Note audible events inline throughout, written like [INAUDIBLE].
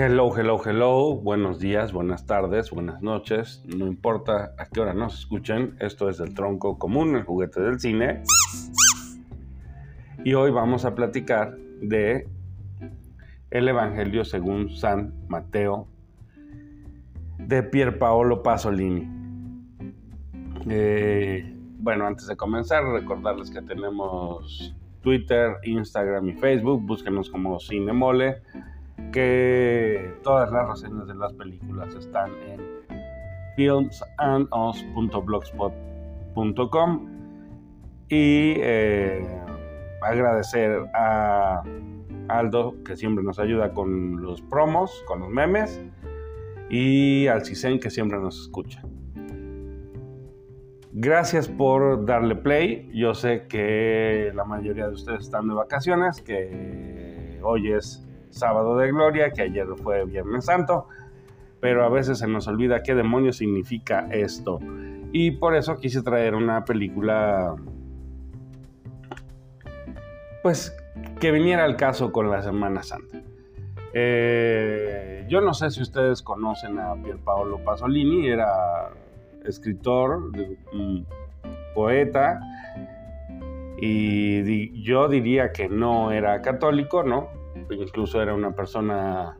Hello, hello, hello. Buenos días, buenas tardes, buenas noches. No importa a qué hora nos escuchen. Esto es el tronco común, el juguete del cine. Y hoy vamos a platicar de el Evangelio según San Mateo de Pier Paolo Pasolini. Eh, bueno, antes de comenzar, recordarles que tenemos Twitter, Instagram y Facebook. Búsquenos como Cinemole que todas las reseñas de las películas están en filmsandus.blogspot.com y eh, agradecer a Aldo que siempre nos ayuda con los promos, con los memes y al Cisen que siempre nos escucha. Gracias por darle play. Yo sé que la mayoría de ustedes están de vacaciones, que hoy es sábado de gloria, que ayer fue Viernes Santo, pero a veces se nos olvida qué demonios significa esto. Y por eso quise traer una película, pues, que viniera al caso con la Semana Santa. Eh, yo no sé si ustedes conocen a Pier Paolo Pasolini, era escritor, poeta, y yo diría que no era católico, ¿no? Incluso era una persona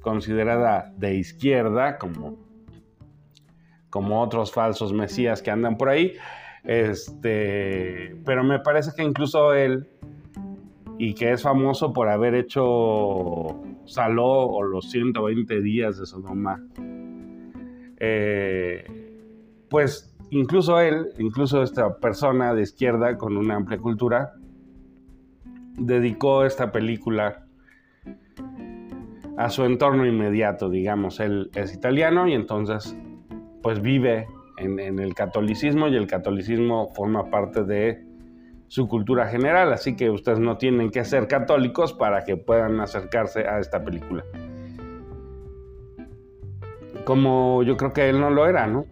considerada de izquierda, como, como otros falsos mesías que andan por ahí. Este, pero me parece que incluso él, y que es famoso por haber hecho Saló o los 120 días de Sodoma, eh, pues incluso él, incluso esta persona de izquierda con una amplia cultura, dedicó esta película a su entorno inmediato, digamos. Él es italiano y entonces pues vive en, el catolicismo y el catolicismo forma parte de su cultura general, así que ustedes no tienen que ser católicos para que puedan acercarse a esta película. Como yo creo que él no lo era, ¿no?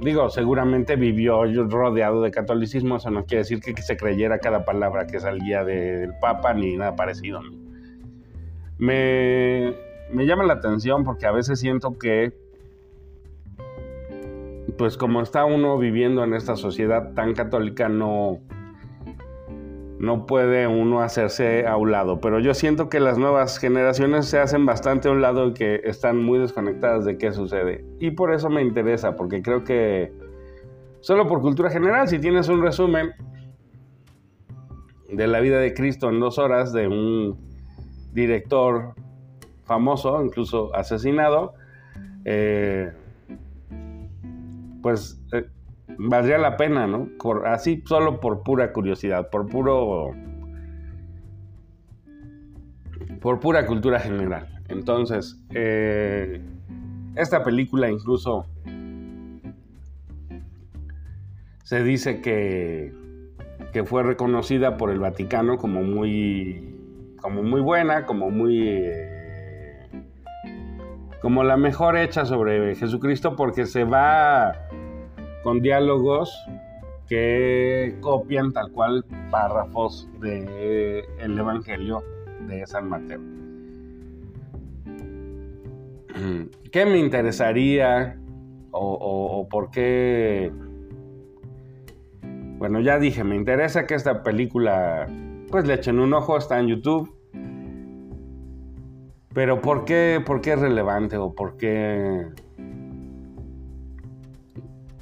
Digo, seguramente vivió rodeado de catolicismo, eso no quiere decir que, se creyera cada palabra que salía del Papa ni nada parecido. ¿no? Me, llama la atención porque a veces siento que, pues como está uno viviendo en esta sociedad tan católica, no, no puede uno hacerse a un lado. Pero yo siento que las nuevas generaciones se hacen bastante a un lado y que están muy desconectadas de qué sucede. Y por eso me interesa, porque creo que, solo por cultura general, si tienes un resumen de la vida de Cristo en dos horas de un director famoso, incluso asesinado, eh, pues eh, valdría la pena, ¿no? así solo por pura curiosidad, por puro... por pura cultura general. Entonces, eh, esta película incluso se dice que, que fue reconocida por el Vaticano como muy como muy buena, como muy... Eh, como la mejor hecha sobre Jesucristo porque se va con diálogos que copian tal cual párrafos del el Evangelio de San Mateo. [CLEARS THROAT] ¿Qué me interesaría o, o por qué? Bueno, ya dije, me interesa que esta película pues le echen un ojo, está en YouTube. Pero ¿por qué, por qué es relevante o por qué...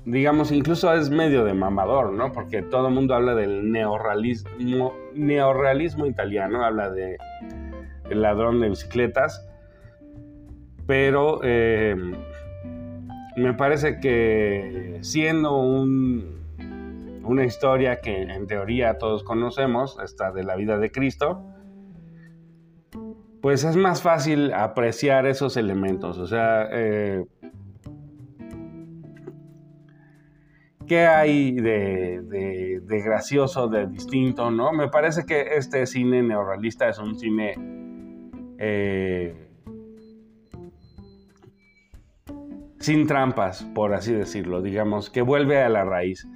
Digamos, incluso es medio de mamador, ¿no? Porque todo el mundo habla del neorrealismo, neorrealismo italiano, habla de el ladrón de bicicletas, pero eh, me parece que siendo un una historia que en teoría todos conocemos, esta de la vida de Cristo, pues es más fácil apreciar esos elementos. O sea, eh, ¿qué hay de, gracioso, de distinto? ¿no? Me parece que este cine neorrealista es un cine eh, sin trampas, por así decirlo, digamos, que vuelve a la raíz.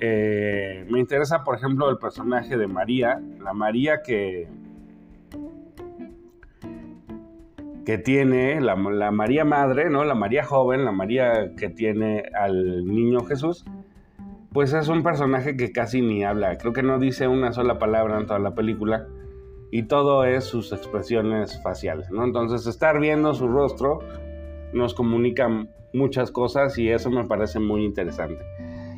Eh, me interesa, por ejemplo, el personaje de María, la María que, que tiene la, la, María Madre, ¿no? La María joven, la María que tiene al niño Jesús, pues es un personaje que casi ni habla. Creo que no dice una sola palabra en toda la película y todo es sus expresiones faciales, ¿no? Entonces estar viendo su rostro nos comunica muchas cosas y eso me parece muy interesante.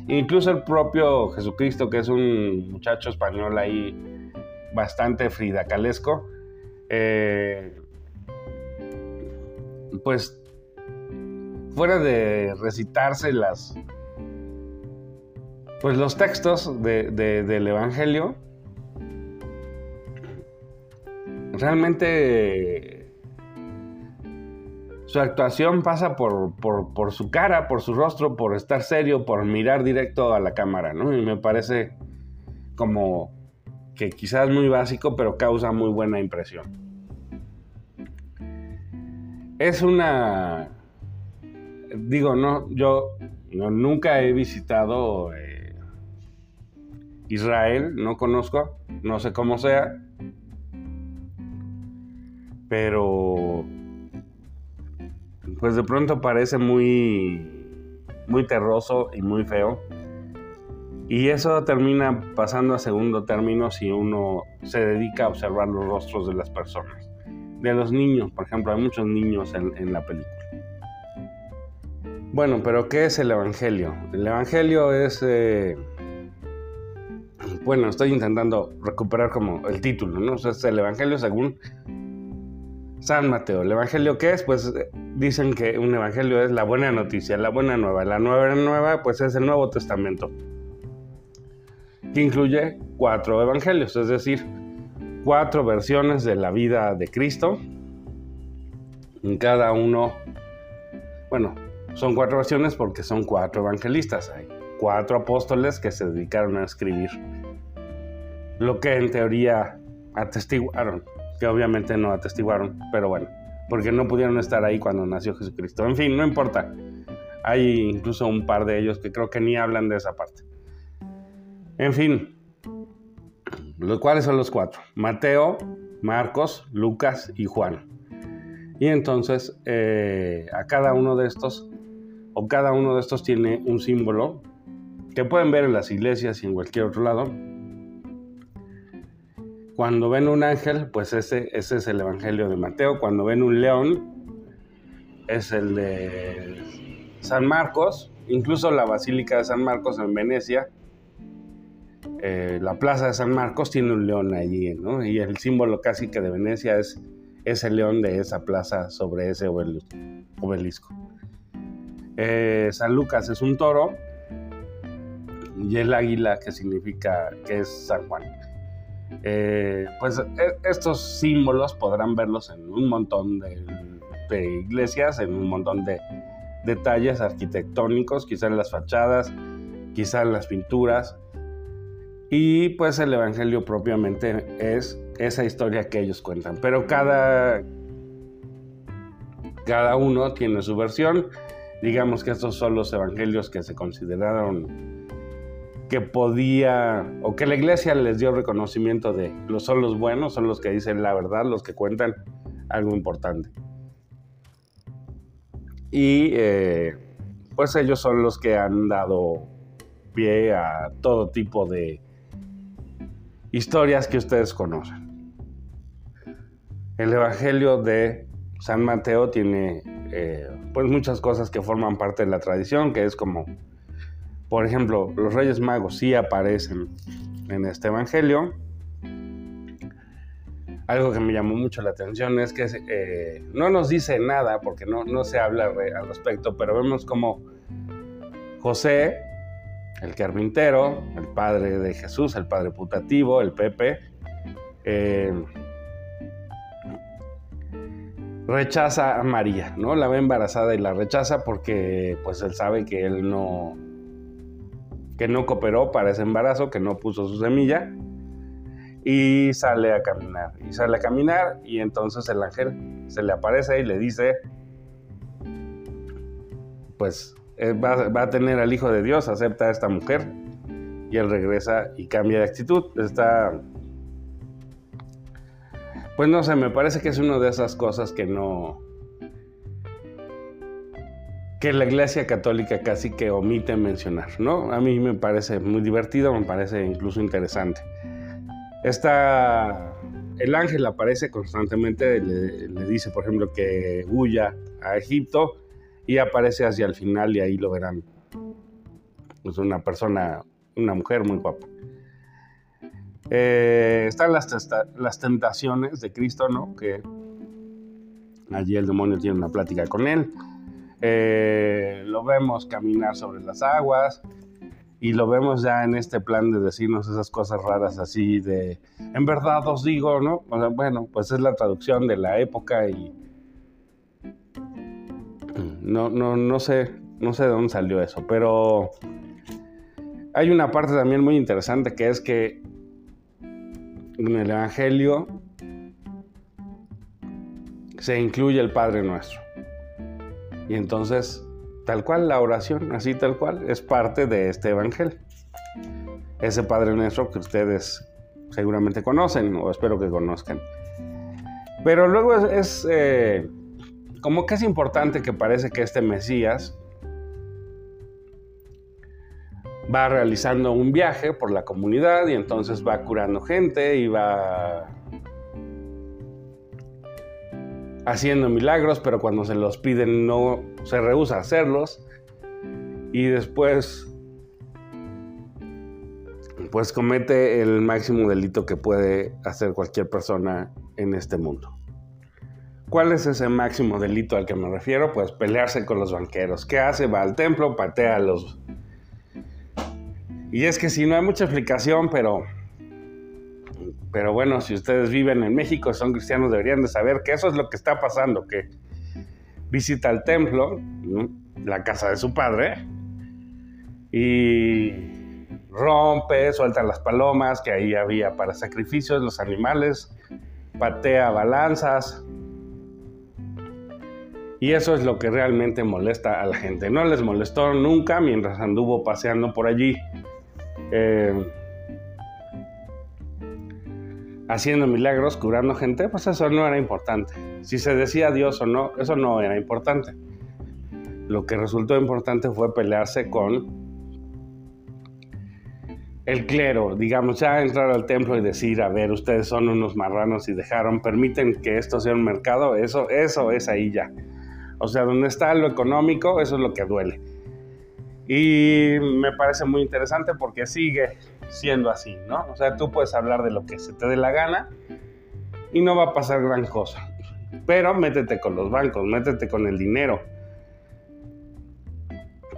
Incluso el propio Jesucristo, que es un muchacho español ahí bastante fridacalesco, eh, pues fuera de recitarse las pues los textos del Evangelio, realmente su actuación pasa por, por, su cara, por su rostro, por estar serio, por mirar directo a la cámara, ¿no? Y me parece como que quizás muy básico, pero causa muy buena impresión. Es una... Digo, no, yo nunca he visitado eh, Israel, no conozco, no sé cómo sea, pero pues de pronto parece muy muy terroso y muy feo. Y eso termina pasando a segundo término si uno se dedica a observar los rostros de las personas. De los niños, por ejemplo, hay muchos niños en, la película. Bueno, pero ¿qué es el Evangelio? El Evangelio es... Eh, bueno, estoy intentando recuperar como el título, ¿no? O sea, es el Evangelio según San Mateo. ¿El Evangelio qué es? Pues eh, dicen que un Evangelio es la buena noticia, la buena nueva. La nueva nueva pues es el Nuevo Testamento, que incluye cuatro Evangelios, es decir, cuatro versiones de la vida de Cristo. En cada uno, bueno, son cuatro versiones porque son cuatro evangelistas. Hay cuatro apóstoles que se dedicaron a escribir lo que en teoría atestiguaron que obviamente no atestiguaron, pero bueno, porque no pudieron estar ahí cuando nació Jesucristo. En fin, no importa. Hay incluso un par de ellos que creo que ni hablan de esa parte. En fin, los cuales son los cuatro: Mateo, Marcos, Lucas y Juan. Y entonces eh, a cada uno de estos, o cada uno de estos tiene un símbolo que pueden ver en las iglesias y en cualquier otro lado, cuando ven un ángel, pues ese, ese es el Evangelio de Mateo. Cuando ven un león, es el de San Marcos. Incluso la Basílica de San Marcos en Venecia, eh, la Plaza de San Marcos tiene un león allí, ¿no? Y el símbolo casi que de Venecia es ese león de esa plaza sobre ese obelisco. Eh, San Lucas es un toro y el águila que significa que es San Juan. Eh, pues e, estos símbolos podrán verlos en un montón de, iglesias, en un montón de detalles arquitectónicos, quizá en las fachadas, quizá en las pinturas. Y pues el Evangelio propiamente es esa historia que ellos cuentan. Pero cada, cada uno tiene su versión. Digamos que estos son los evangelios que se consideraron que podía, o que la iglesia les dio reconocimiento de los son los buenos, son los que dicen la verdad, los que cuentan algo importante. Y eh, pues ellos son los que han dado pie a todo tipo de historias que ustedes conocen. El Evangelio de San Mateo tiene eh, pues muchas cosas que forman parte de la tradición, que es como por ejemplo, los Reyes Magos sí aparecen en este Evangelio. Algo que me llamó mucho la atención es que eh, no nos dice nada, porque no, no se habla al respecto, pero vemos como José, el carpintero, el padre de Jesús, el padre putativo, el Pepe, eh, rechaza a María, ¿no? La ve embarazada y la rechaza porque pues él sabe que él no, que no cooperó para ese embarazo, que no puso su semilla, y sale a caminar. Y sale a caminar y entonces el ángel se le aparece y le dice, pues eh, va, va, a tener al Hijo de Dios, acepta a esta mujer. Y él regresa y cambia de actitud. Está... Pues no sé, me parece que es una de esas cosas que no, que la Iglesia Católica casi que omite mencionar, ¿no? A mí me parece muy divertido, me parece incluso interesante. Esta, el ángel aparece constantemente, le, dice, por ejemplo, que huya a Egipto y aparece hacia el final y ahí lo verán. Es una persona, una mujer muy guapa. Eh, están las, las tentaciones de Cristo, ¿no? Que allí el demonio tiene una plática con él. Eh, lo vemos caminar sobre las aguas y lo vemos ya en este plan de decirnos esas cosas raras así de, en verdad os digo, ¿no? bueno, pues es la traducción de la época y no, no, no sé, no sé de dónde salió eso, pero hay una parte también muy interesante que es que en el Evangelio se incluye el Padre Nuestro. Y entonces, tal cual, la oración, así tal cual, es parte de este Evangelio. Ese Padre Nuestro que ustedes seguramente conocen, o espero que conozcan. Pero luego es, eh, como que es importante que parece que este Mesías va realizando un viaje por la comunidad y entonces va curando gente y va haciendo milagros, pero cuando se los piden no se rehúsa a hacerlos. Y después pues comete el máximo delito que puede hacer cualquier persona en este mundo. ¿Cuál es ese máximo delito al que me refiero? Pues pelearse con los banqueros. ¿Qué hace? Va al templo, patea a los y es que si no hay mucha explicación, pero, pero bueno, si ustedes viven en México, son cristianos, deberían de saber que eso es lo que está pasando, que visita el templo, la casa de su padre, y rompe, suelta las palomas que ahí había para sacrificios, los animales, patea balanzas. Y eso es lo que realmente molesta a la gente. No les molestó nunca mientras anduvo paseando por allí. Eh, haciendo milagros, curando gente, pues eso no era importante. Si se decía Dios o no, eso no era importante. Lo que resultó importante fue pelearse con el clero, digamos, ya entrar al templo y decir, a ver, ustedes son unos marranos y dejaron, permiten que esto sea un mercado, eso, eso es ahí ya. O sea, donde está lo económico, eso es lo que duele. Y me parece muy interesante porque sigue siendo así, ¿no? O sea, tú puedes hablar de lo que se te dé la gana y no va a pasar gran cosa. Pero métete con los bancos, métete con el dinero.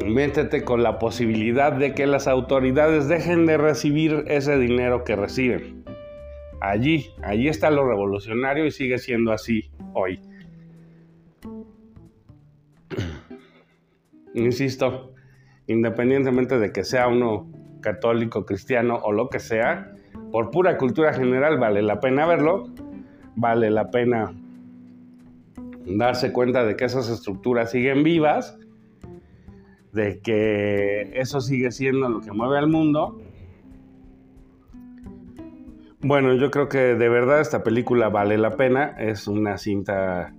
Métete con la posibilidad de que las autoridades dejen de recibir ese dinero que reciben. Allí, allí está lo revolucionario y sigue siendo así hoy. [CLEARS THROAT] Insisto, independientemente de que sea uno católico, cristiano o lo que sea, por pura cultura general vale la pena verlo, vale la pena darse cuenta de que esas estructuras siguen vivas, de que eso sigue siendo lo que mueve al mundo. Bueno, yo creo que de verdad esta película vale la pena, es una cinta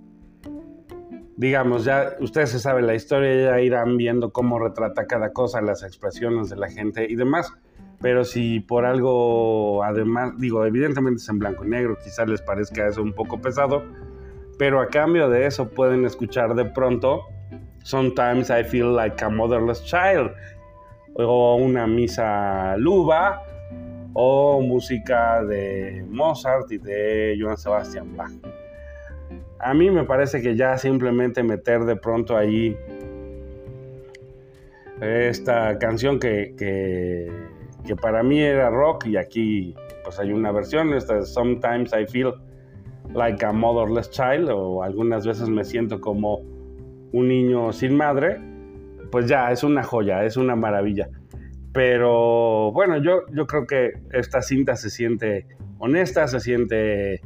digamos, ya ustedes se saben la historia, ya irán viendo cómo retrata cada cosa, las expresiones de la gente y demás. Pero si por algo, además, digo, evidentemente es en blanco y negro, quizás les parezca eso un poco pesado, pero a cambio de eso pueden escuchar de pronto Sometimes I Feel Like a Motherless Child, o una misa luba, o música de Mozart y de Johann Sebastian Bach. A mí me parece que ya simplemente meter de pronto ahí esta canción que, que, para mí era rock y aquí pues hay una versión, esta es Sometimes I Feel Like a Motherless Child o algunas veces me siento como un niño sin madre, pues ya es una joya, es una maravilla. Pero bueno, yo, yo creo que esta cinta se siente honesta, se siente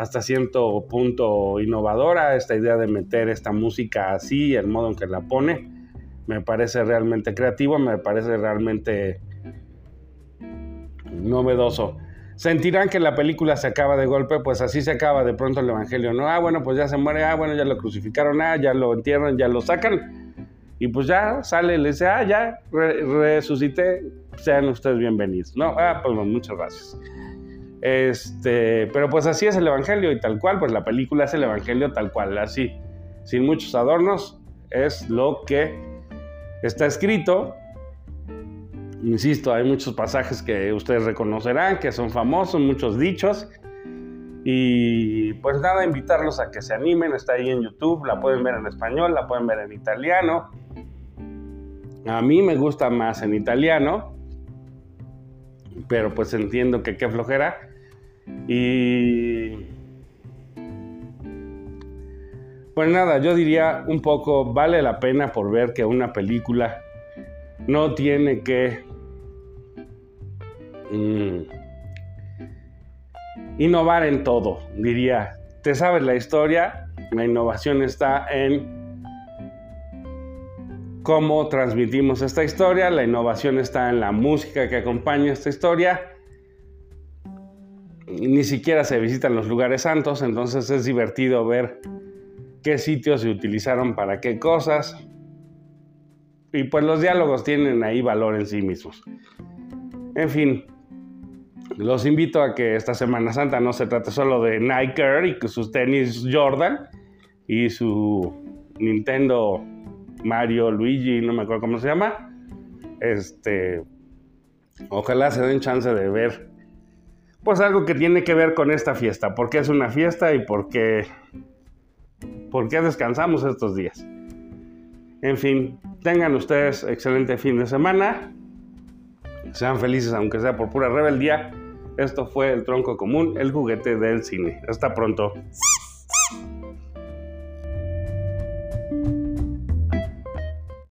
hasta cierto punto innovadora, esta idea de meter esta música así, el modo en que la pone, me parece realmente creativo, me parece realmente novedoso. Sentirán que la película se acaba de golpe, pues así se acaba de pronto el Evangelio, ¿no? Ah, bueno, pues ya se muere, ah, bueno, ya lo crucificaron, ah, ya lo entierran, ya lo sacan. Y pues ya sale, le dice, ah, ya resucité, sean ustedes bienvenidos. No, ah, pues muchas gracias. Este, pero pues así es el Evangelio y tal cual, pues la película es el Evangelio tal cual, así, sin muchos adornos, es lo que está escrito. Insisto, hay muchos pasajes que ustedes reconocerán, que son famosos, muchos dichos. Y pues nada, invitarlos a que se animen, está ahí en YouTube, la pueden ver en español, la pueden ver en italiano. A mí me gusta más en italiano, pero pues entiendo que qué flojera. Y... Pues nada, yo diría un poco, vale la pena por ver que una película no tiene que mm, innovar en todo, diría. Te sabes la historia, la innovación está en cómo transmitimos esta historia, la innovación está en la música que acompaña esta historia ni siquiera se visitan los lugares santos, entonces es divertido ver qué sitios se utilizaron para qué cosas. Y pues los diálogos tienen ahí valor en sí mismos. En fin, los invito a que esta Semana Santa no se trate solo de Nike y sus tenis Jordan y su Nintendo Mario Luigi, no me acuerdo cómo se llama. Este, ojalá se den chance de ver pues algo que tiene que ver con esta fiesta. ¿Por qué es una fiesta y por qué, por qué descansamos estos días? En fin, tengan ustedes excelente fin de semana. Sean felices aunque sea por pura rebeldía. Esto fue el tronco común, el juguete del cine. Hasta pronto.